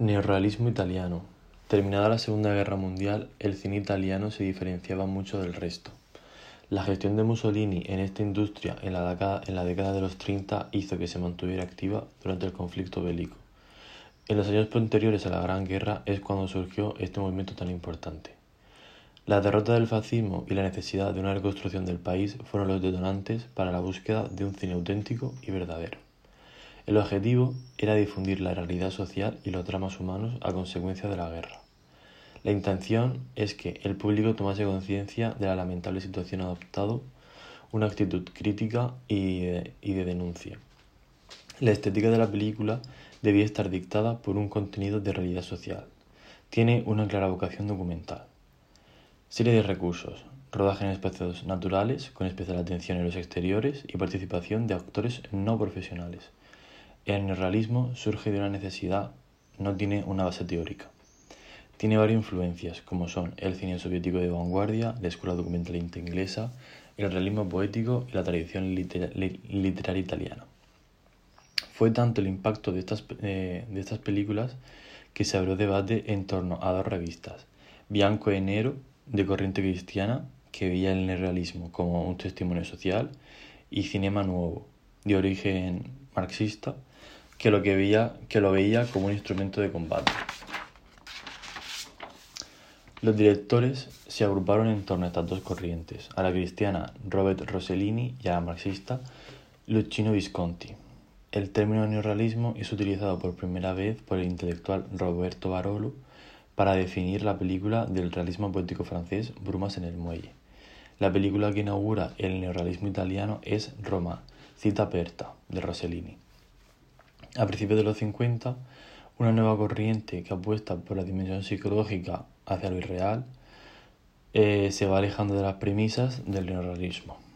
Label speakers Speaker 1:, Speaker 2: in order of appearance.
Speaker 1: Neorrealismo italiano. Terminada la Segunda Guerra Mundial, el cine italiano se diferenciaba mucho del resto. La gestión de Mussolini en esta industria en la, década, de los 30 hizo que se mantuviera activa durante el conflicto bélico. En los años posteriores a la Gran Guerra es cuando surgió este movimiento tan importante. La derrota del fascismo y la necesidad de una reconstrucción del país fueron los detonantes para la búsqueda de un cine auténtico y verdadero. El objetivo era difundir la realidad social y los dramas humanos a consecuencia de la guerra. La intención es que el público tomase conciencia de la lamentable situación adoptado, una actitud crítica y de, denuncia. La estética de la película debía estar dictada por un contenido de realidad social. Tiene una clara vocación documental. Serie de recursos. Rodaje en espacios naturales, con especial atención en los exteriores y participación de actores no profesionales. El neorrealismo surge de una necesidad, no tiene una base teórica. Tiene varias influencias, como son el cine soviético de vanguardia, la escuela documentalista inglesa, el realismo poético y la tradición literaria italiana. Fue tanto el impacto de estas, eh, de estas películas que se abrió debate en torno a dos revistas, Bianco e Nero, de corriente cristiana, que veía el neorrealismo como un testimonio social, y Cinema Nuevo, de origen marxista, que lo, que, veía, que lo veía como un instrumento de combate. Los directores se agruparon en torno a estas dos corrientes, a la cristiana Robert Rossellini y a la marxista Luchino Visconti. El término neorrealismo es utilizado por primera vez por el intelectual Roberto Barolo para definir la película del realismo poético francés Brumas en el Muelle. La película que inaugura el neorrealismo italiano es Roma, cita aperta, de Rossellini. A principios de los 50, una nueva corriente que apuesta por la dimensión psicológica hacia lo irreal eh, se va alejando de las premisas del neorrealismo.